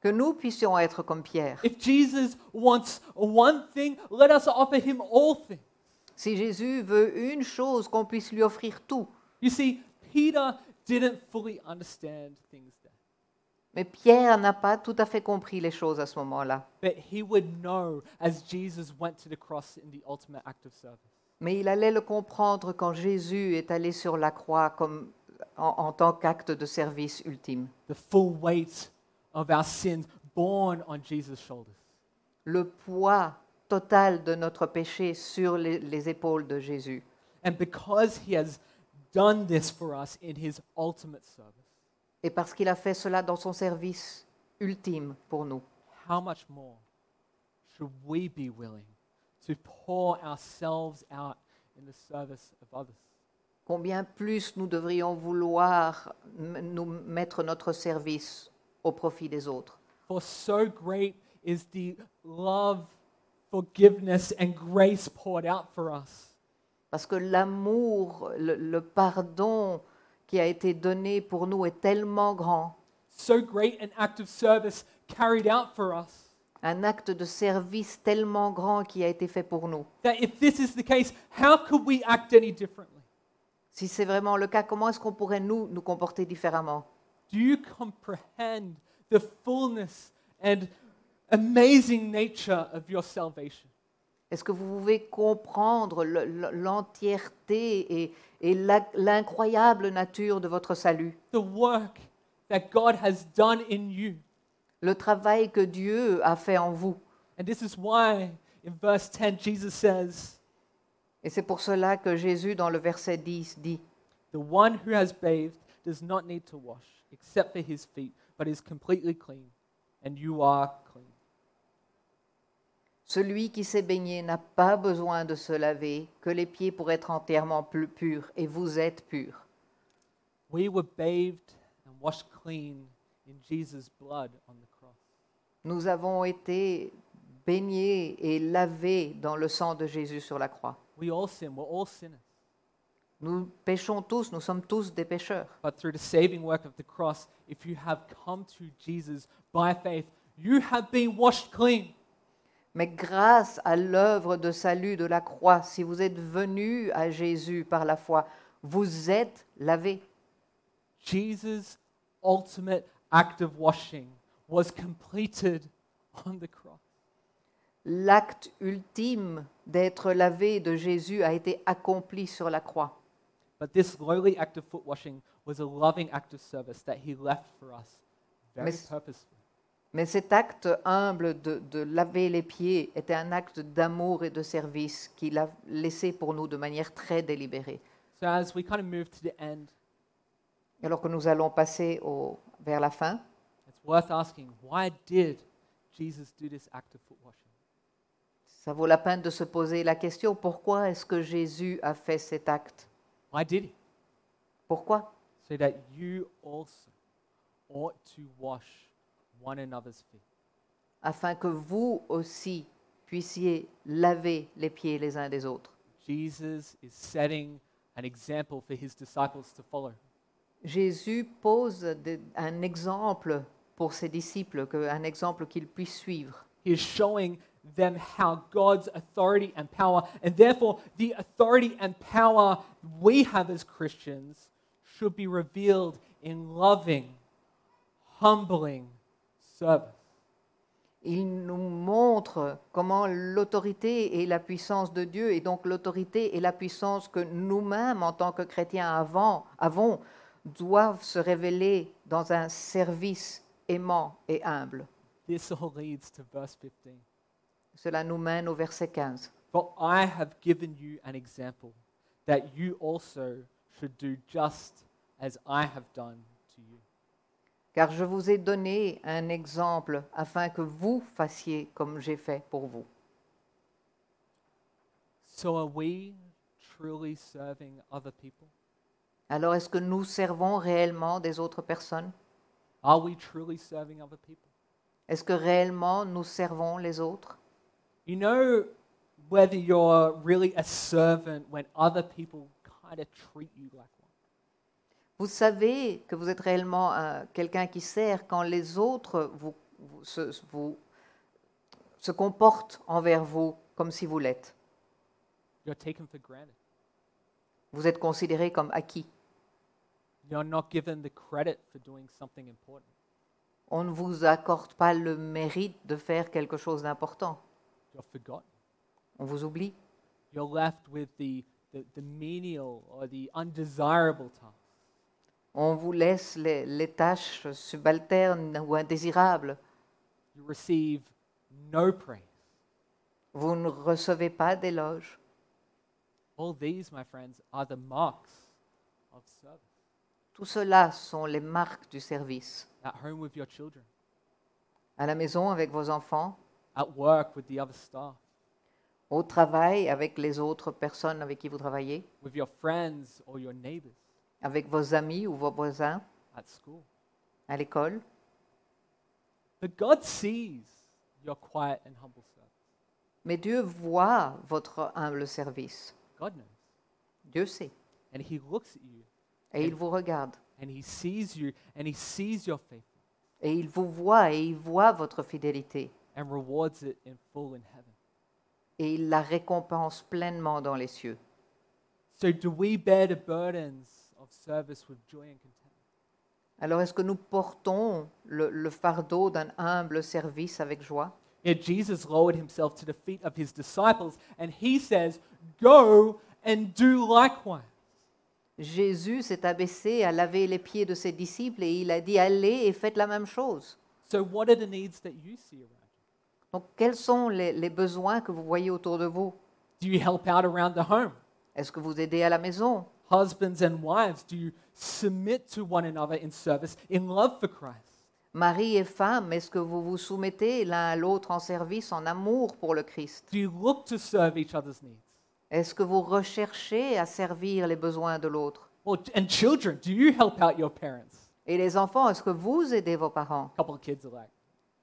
que nous puissions être comme Pierre. If Jesus wants one thing, let us offer him all things. Si Jésus veut une chose, qu'on puisse lui offrir tout. You see, Peter didn't fully understand things then, Mais Pierre n'a pas tout à fait compris les choses à ce moment-là. but he would know as Jesus went to the cross in the ultimate act of service. Mais il allait le comprendre quand Jésus est allé sur la croix comme en, en tant qu'acte de service ultime. The full weight of our sins borne on Jesus' shoulders. Le poids total de notre péché sur les, les épaules de Jésus. And because he has done this for us in his ultimate service, Et parce qu'il a fait cela dans son service ultime pour nous, how much more should we be willing to pour ourselves out in the service of others? combien plus nous devrions vouloir nous mettre notre service au profit des autres? For so great is the love, forgiveness, and grace poured out for us. Parce que l'amour, le, le pardon qui a été donné pour nous est tellement grand, So great an act of service carried out for us un acte de service tellement grand qui a été fait pour nous. that if this is the case, how could we act any differently? Si c'est vraiment le cas, comment est-ce qu'on pourrait nous nous comporter différemment? Do you comprehend the fullness and amazing nature of your salvation? Est-ce que vous pouvez comprendre le- le- l'entièreté et, l'incroyable nature de votre salut? The work that God has done in you. Le travail que Dieu a fait en vous. And this is why in verse 10 Jesus says, Et c'est pour cela que Jésus, dans le verset 10, dit, The one who has bathed does not need to wash except for his feet, but is completely clean, and you are clean. Celui qui s'est baigné n'a pas besoin de se laver que les pieds pour être entièrement plus purs, et vous êtes purs. We were bathed and washed clean in Jesus' blood on the cross. Nous avons été baignés et lavés dans le sang de Jésus sur la croix. We all sin, we're all sinners. Nous péchons tous, nous sommes tous des pécheurs. But through the saving work of the cross, if you have come to Jesus by faith, you have been washed clean. Mais grâce à l'œuvre de salut de la croix, si vous êtes venus à Jésus par la foi, vous êtes lavés. Jesus' ultimate act of washing was completed on the cross. L'acte ultime d'être lavé de Jésus a été accompli sur la croix. But this lowly act of foot washing was a loving act of service that he left for us very Mais- purposeful. Mais cet acte humble de, de laver les pieds était un acte d'amour et de service qu'il a laissé pour nous de manière très délibérée. So as we kind of move to the end, Alors que nous allons passer au- vers la fin, it's worth asking why did Jesus do this act of foot washing? ça vaut la peine de se poser la question, pourquoi est-ce que Jésus a fait cet acte? Why did he? Pourquoi? So that you also ought to wash one another's feet. Afin que vous aussi puissiez laver les pieds les uns des autres. Jesus is setting an example for his disciples to follow. Jésus pose de- un exemple pour ses disciples, que- un exemple qu'ils puissent suivre. He is showing them how God's authority and power, and therefore the authority and power we have as Christians, should be revealed in loving, humbling Il nous montre comment l'autorité et la puissance de Dieu, et donc l'autorité et la puissance que nous-mêmes, en tant que chrétiens avant, avons, doivent se révéler dans un service aimant et humble. This all leads to verse 15. Cela nous mène au verset 15. For I have given you an example that you also should do just as I have done to you. Car je vous ai donné un exemple afin que vous fassiez comme j'ai fait pour vous. So are we truly serving other people? Alors est-ce que nous servons réellement des autres personnes? Are we truly serving other people? Est-ce que réellement nous servons les autres? You know whether you're really a servant when other people kind of treat you like one. Vous savez que vous êtes réellement euh, quelqu'un qui sert quand les autres vous, vous- se, vous- se comportent envers vous comme si vous l'êtes. You're taken for granted. Vous êtes considéré comme acquis. You're not given the credit for doing something important. On ne vous accorde pas le mérite de faire quelque chose d'important. On vous oublie. You're left with the, the, the menial or the undesirable. On vous laisse les, les tâches subalternes ou indésirables. You receive no praise. Vous ne recevez pas d'éloges. All these, my friends, are the marks of service. Tout cela sont les marques du service. At home with your children, À la maison avec vos enfants, at work with the other staff, au travail avec les autres personnes avec qui vous travaillez, with your friends or your neighbors, avec vos amis ou vos voisins, at school. à l'école? But God sees your quiet and humble service. Mais Dieu voit votre humble service. God knows. Dieu sait. And He looks at you Et il vous regarde. and He sees you and He sees your faith Et il vous voit et il voit votre fidélité. and rewards it in full in heaven. Et il la récompense pleinement dans les cieux. So, do we bear the burdens Alors est-ce que nous portons le, le fardeau d'un humble service avec joie? Yeah, Jesus lowered himself to the feet of his disciples and he says, Go and do likewise. Jésus s'est abaissé à laver les pieds de ses disciples et il a dit allez et faites la même chose. So, what are the needs that you see around you? Donc quels sont les, les besoins que vous voyez autour de vous? Do you help out around the home? Est-ce que vous aidez à la maison? Husbands and wives, do you submit to one another in service, in love for Christ? Mari et femme, est-ce que vous vous soumettez l'un à l'autre en service, en amour pour le Christ? Do you look to serve each other's needs? Est-ce que vous recherchez à servir les besoins de l'autre? Well, and children, do you help out your parents? Et les enfants, est-ce que vous aidez vos parents? A couple of kids are like,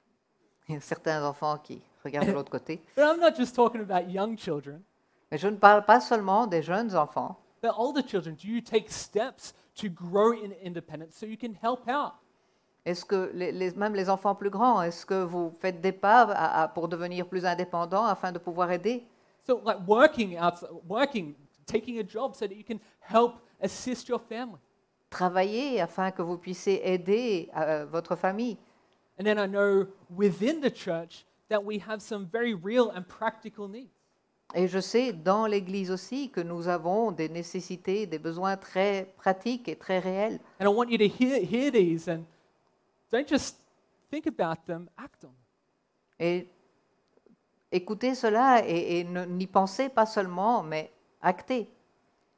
*laughs* Il y a certains enfants qui regardent de l'autre côté. *laughs* but I'm not just talking about young children, Mais je ne parle pas seulement des jeunes enfants, but older children. Do you take steps to grow in independence so you can help out? Est-ce que les- les- même les enfants plus grands, est-ce que vous faites des pas à- à- pour devenir plus indépendants afin de pouvoir aider So, like working out, working, taking a job so that you can help assist your family. Travailler afin que vous puissiez aider euh, votre famille. And then I know within the church that we have some very real and practical needs. Et je sais dans l'Église aussi que nous avons des nécessités, des besoins très pratiques et très réels. And I want you to hear, hear these and don't just think about them, act on them. Et écoutez cela et, et ne- n'y pensez pas seulement, mais actez.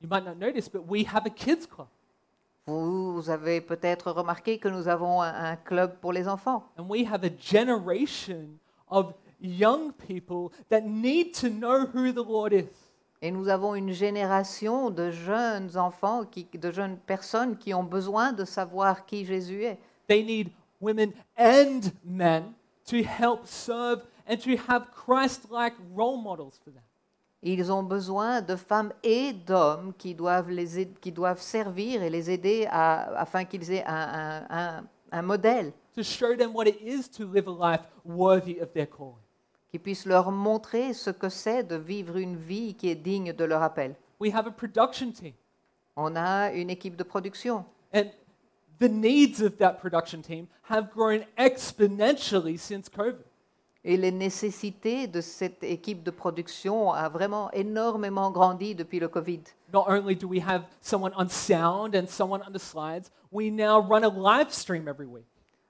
You might not notice, but we have a kids club. Vous avez peut-être remarqué que nous avons un, un club pour les enfants. And we have a generation of young people that need to know who the Lord is. Et nous avons une génération de jeunes enfants, qui, de jeunes personnes qui ont besoin de savoir qui Jésus est. They need women and men to help serve and to have Christ like role models for them. Ils ont besoin de femmes et d'hommes qui doivent, les qui doivent servir et les aider à- afin qu'ils aient un, un- un- un modèle To show them what it is to live a life worthy of their calling. Qui puisse leur montrer ce que c'est de vivre une vie qui est digne de leur appel. We have a production team. On a une équipe de production And the needs of that production team have grown exponentially since COVID. et les nécessités de cette équipe de production a vraiment énormément grandi depuis le Covid. Not only do we have someone on sound and someone on the slides, we now run a live stream every week.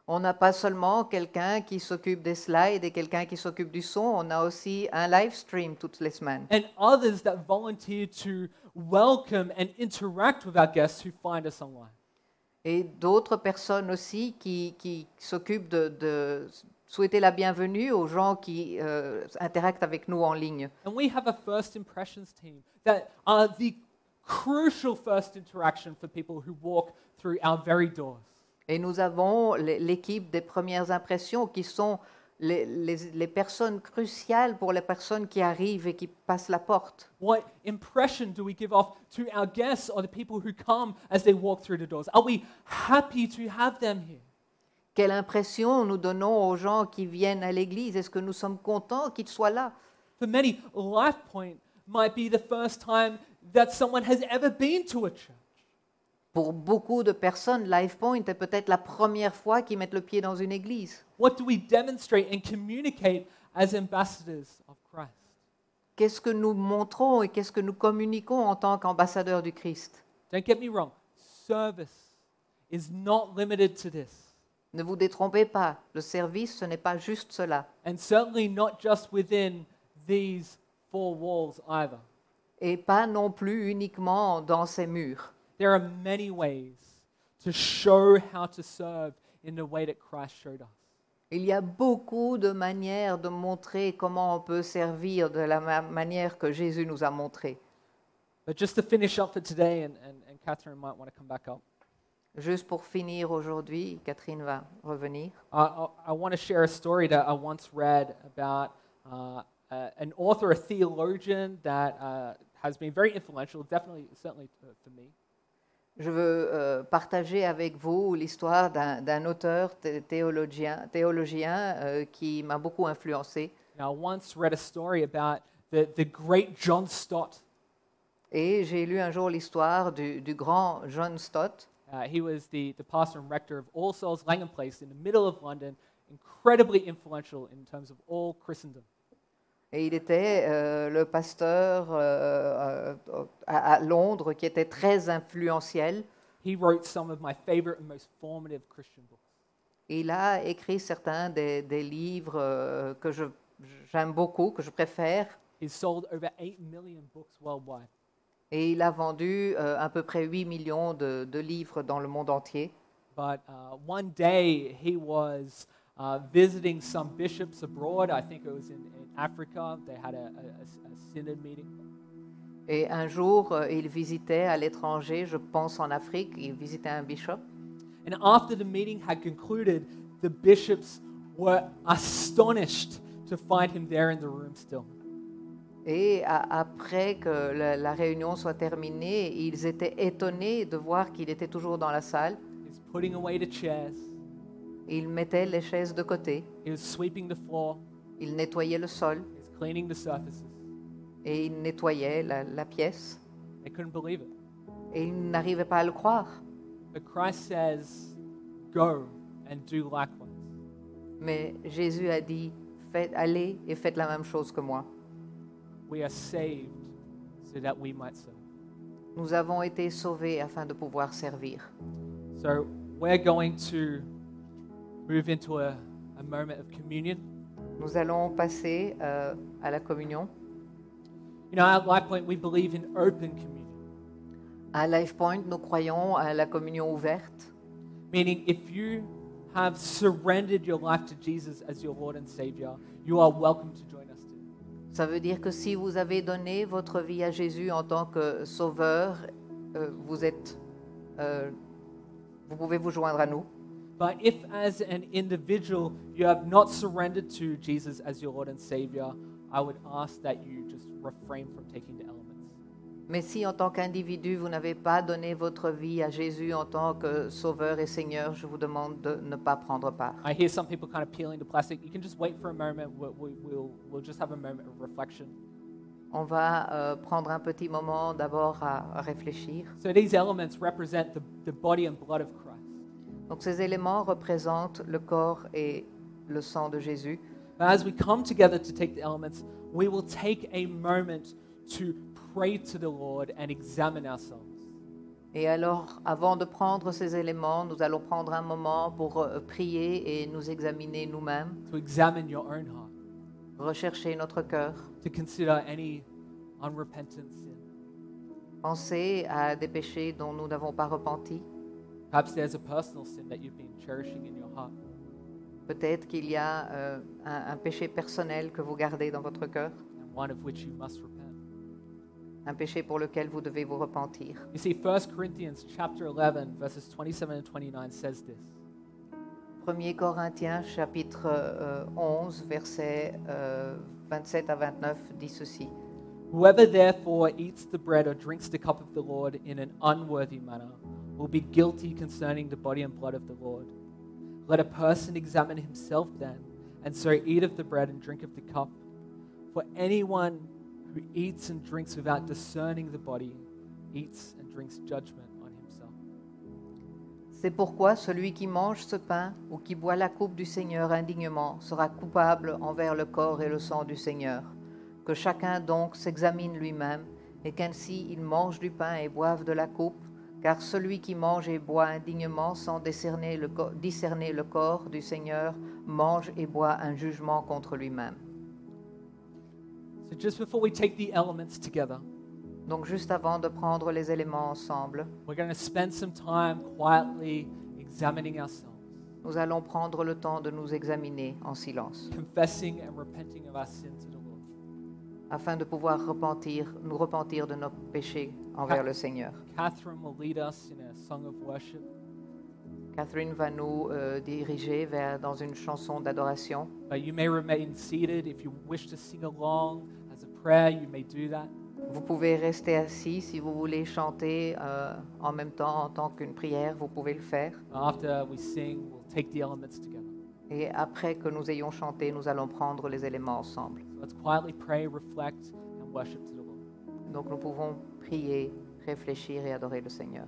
On n'a pas seulement quelqu'un qui s'occupe des slides et quelqu'un qui s'occupe du son, on a aussi un live stream toutes les semaines. And others that volunteer to welcome and interact with our guests who find us online. Et d'autres personnes aussi qui, qui s'occupent de, de souhaiter la bienvenue aux gens qui euh, interactent avec nous en ligne. And we have a first impressions team that are the crucial first interaction for people who walk through our very doors. Et nous avons l'é- l'équipe des premières impressions qui sont les, les- les personnes cruciales pour les personnes qui arrivent et qui passent la porte. What impression do we give off to our guests or the people who come as they walk through the doors? Are we happy to have them here? Quelle impression nous donnons aux gens qui viennent à l'église? Est-ce que nous sommes contents qu'ils soient là? For many, LifePoint might be the first time that someone has ever been to a church. Pour beaucoup de personnes, LifePoint est peut-être la première fois qu'ils mettent le pied dans une église. What do we demonstrate and communicate as ambassadors of Christ? Qu'est-ce que nous montrons et qu'est-ce que nous communiquons en tant qu'ambassadeurs du Christ? Don't get me wrong, service is not limited to this, Ne vous détrompez pas, le service, ce n'est pas juste cela. and certainly not just within these four walls either. Et pas non plus uniquement dans ces murs. There are many ways to show how to serve in the way that Christ showed us. Il y a beaucoup de manières de montrer comment on peut servir de la ma- manière que Jésus nous a montré. But just to finish up for today, and, and, and Catherine might want to come back up, Juste pour finir aujourd'hui, Catherine va revenir. I, I want to share a story that I once read about uh, uh, an author, a theologian that uh, has been very influential, definitely, certainly uh, for me. Je veux euh, partager avec vous l'histoire d'un auteur thé- théologien, théologien euh, qui m'a beaucoup influencé. Now, I once read a story about the, the great John Stott. Et j'ai lu un jour l'histoire du, du grand John Stott. Uh, he was the, the pastor and rector of All Souls Langham Place in the middle of London, incredibly influential in terms of all Christendom. Et il était euh, le pasteur euh, euh, à, à Londres qui était très influentiel. He wrote some of my favorite and most formative Christian books. Il a écrit certains des, des livres que je- j'aime beaucoup, que je préfère. Sold over 8 million books worldwide. Et il a vendu euh, à peu près 8 millions de, de livres dans le monde entier. But uh, one day he was uh, visiting some bishops abroad. I think it was in, in Africa. They had a, a- a- synod meeting. Et un jour, euh, il visitait à l'étranger, je pense en Afrique, il visitait un bishop. And after the meeting had concluded, the bishops were astonished to find him there in the room still. Et a- après que la, la réunion soit terminée, ils étaient étonnés de voir qu'il était toujours dans la salle. He's putting away the chairs, Il mettait les chaises de côté, he was sweeping the floor, il nettoyait le sol he's cleaning the surfaces. et il nettoyait la, la pièce. They couldn't believe it. Et ils n'arrivaient pas à le croire. But Christ says, Go and do likewise. Mais Jésus a dit, faites, allez et faites la même chose que moi. We are saved so that we might serve. Nous avons été sauvés afin de pouvoir servir. So we're going to move into a a moment of communion. Nous allons passer euh, à la communion. You know, at LifePoint, we believe in open communion, À LifePoint, nous croyons à la communion ouverte. meaning if you have surrendered your life to Jesus as your Lord and Savior, you are welcome to join us too. Ça veut dire que si vous avez donné votre vie à Jésus en tant que sauveur, euh, vous êtes, euh, vous pouvez vous joindre à nous. But if, as an individual, you have not surrendered to Jesus as your Lord and Savior, I would ask that you just refrain from taking the elements. Mais si en tant qu'individu, vous n'avez pas donné votre vie à Jésus en tant que sauveur et Seigneur, je vous demande de ne pas prendre part. I hear some people kind of peeling the plastic. You can just wait for a moment. We'll, we'll, we'll, we'll just have a moment of reflection. On va euh, prendre un petit moment d'abord à, à réfléchir. So these elements represent the, the body and blood of Christ. Donc ces éléments représentent le corps et le sang de Jésus. As we come together to take the elements, we will take a moment to pray to the Lord and examine ourselves. Et alors, avant de prendre ces éléments, nous allons prendre un moment pour euh, prier et nous examiner nous-mêmes, To examine your own heart. rechercher notre cœur, To consider any unrepentant sin. penser à des péchés dont nous n'avons pas repenti. Peut-être qu'il y a euh, un, un péché personnel que vous gardez dans votre cœur, and one of which you must repent. un péché pour lequel vous devez vous repentir. You see, 1 Corinthians chapter 11, verses 27 and 29 says this. 1er Corinthiens chapitre euh, 11, versets euh, 27 à 29 dit ceci. Whoever therefore eats the bread or drinks the cup of the Lord in an unworthy manner will be guilty concerning the body and blood of the Lord. Let a person examine himself then, and so eat of the bread and drink of the cup. For anyone who eats and drinks without discerning the body eats and drinks judgment on himself. C'est pourquoi celui qui mange ce pain ou qui boit la coupe du Seigneur indignement sera coupable envers le corps et le sang du Seigneur. Que chacun donc s'examine lui-même et qu'ainsi il mange du pain et boive de la coupe, car celui qui mange et boit indignement sans discerner le, co- discerner le corps du Seigneur mange et boit un jugement contre lui-même. So, just before we take the elements together, Donc juste avant de prendre les éléments ensemble, we're going to spend some time quietly examining ourselves, nous allons prendre le temps de nous examiner en silence. confessing and repenting of our sin to the Lord. Afin de pouvoir repentir, nous repentir de nos péchés envers le Seigneur. Catherine will lead us in a song of worship. Catherine va nous euh, diriger vers, dans une chanson d'adoration. But you may remain seated. If you wish to sing along as a prayer, you may do that. Vous pouvez rester assis si vous voulez chanter euh, en même temps en tant qu'une prière, vous pouvez le faire. After we sing, we'll take the elements together. Et après que nous ayons chanté, nous allons prendre les éléments ensemble. Let's quietly pray, reflect, and worship to the Lord. Donc nous pouvons prier, réfléchir et adorer le Seigneur.